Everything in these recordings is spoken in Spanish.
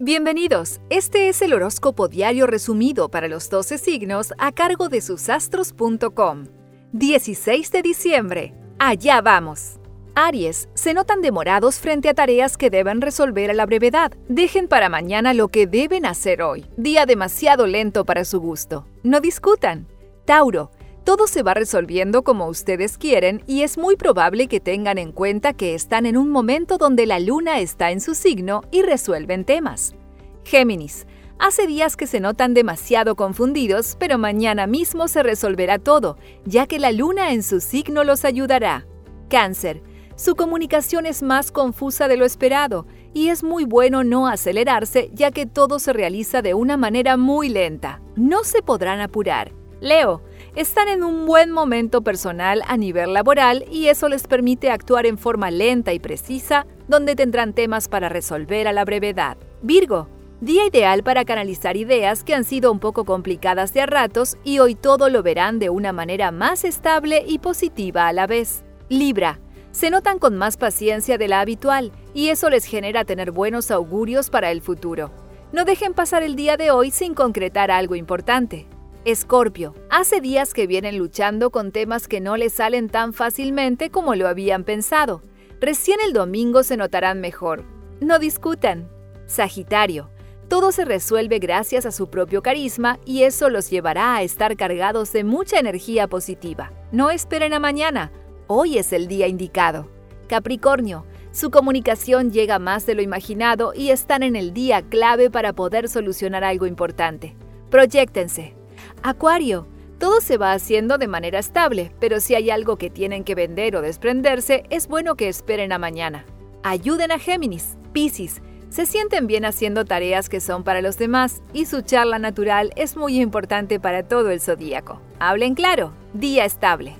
Bienvenidos, este es el horóscopo diario resumido para los 12 signos a cargo de susastros.com. 16 de diciembre, allá vamos. Aries, se notan demorados frente a tareas que deben resolver a la brevedad. Dejen para mañana lo que deben hacer hoy. Día demasiado lento para su gusto. No discutan. Tauro, todo se va resolviendo como ustedes quieren y es muy probable que tengan en cuenta que están en un momento donde la luna está en su signo y resuelven temas. Géminis, hace días que se notan demasiado confundidos, pero mañana mismo se resolverá todo, ya que la luna en su signo los ayudará. Cáncer, su comunicación es más confusa de lo esperado y es muy bueno no acelerarse ya que todo se realiza de una manera muy lenta. No se podrán apurar. Leo, están en un buen momento personal a nivel laboral y eso les permite actuar en forma lenta y precisa, donde tendrán temas para resolver a la brevedad. Virgo, día ideal para canalizar ideas que han sido un poco complicadas de a ratos y hoy todo lo verán de una manera más estable y positiva a la vez. Libra, se notan con más paciencia de la habitual y eso les genera tener buenos augurios para el futuro. No dejen pasar el día de hoy sin concretar algo importante. Escorpio, hace días que vienen luchando con temas que no les salen tan fácilmente como lo habían pensado. Recién el domingo se notarán mejor. No discutan. Sagitario, todo se resuelve gracias a su propio carisma y eso los llevará a estar cargados de mucha energía positiva. No esperen a mañana, hoy es el día indicado. Capricornio, su comunicación llega más de lo imaginado y están en el día clave para poder solucionar algo importante. Proyéctense, Acuario, todo se va haciendo de manera estable, pero si hay algo que tienen que vender o desprenderse, es bueno que esperen a mañana. Ayuden a Géminis, Piscis, se sienten bien haciendo tareas que son para los demás y su charla natural es muy importante para todo el zodíaco. Hablen claro, día estable.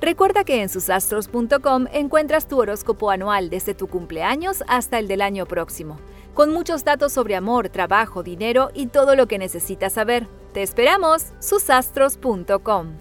Recuerda que en susastros.com encuentras tu horóscopo anual desde tu cumpleaños hasta el del año próximo, con muchos datos sobre amor, trabajo, dinero y todo lo que necesitas saber. Te esperamos, susastros.com.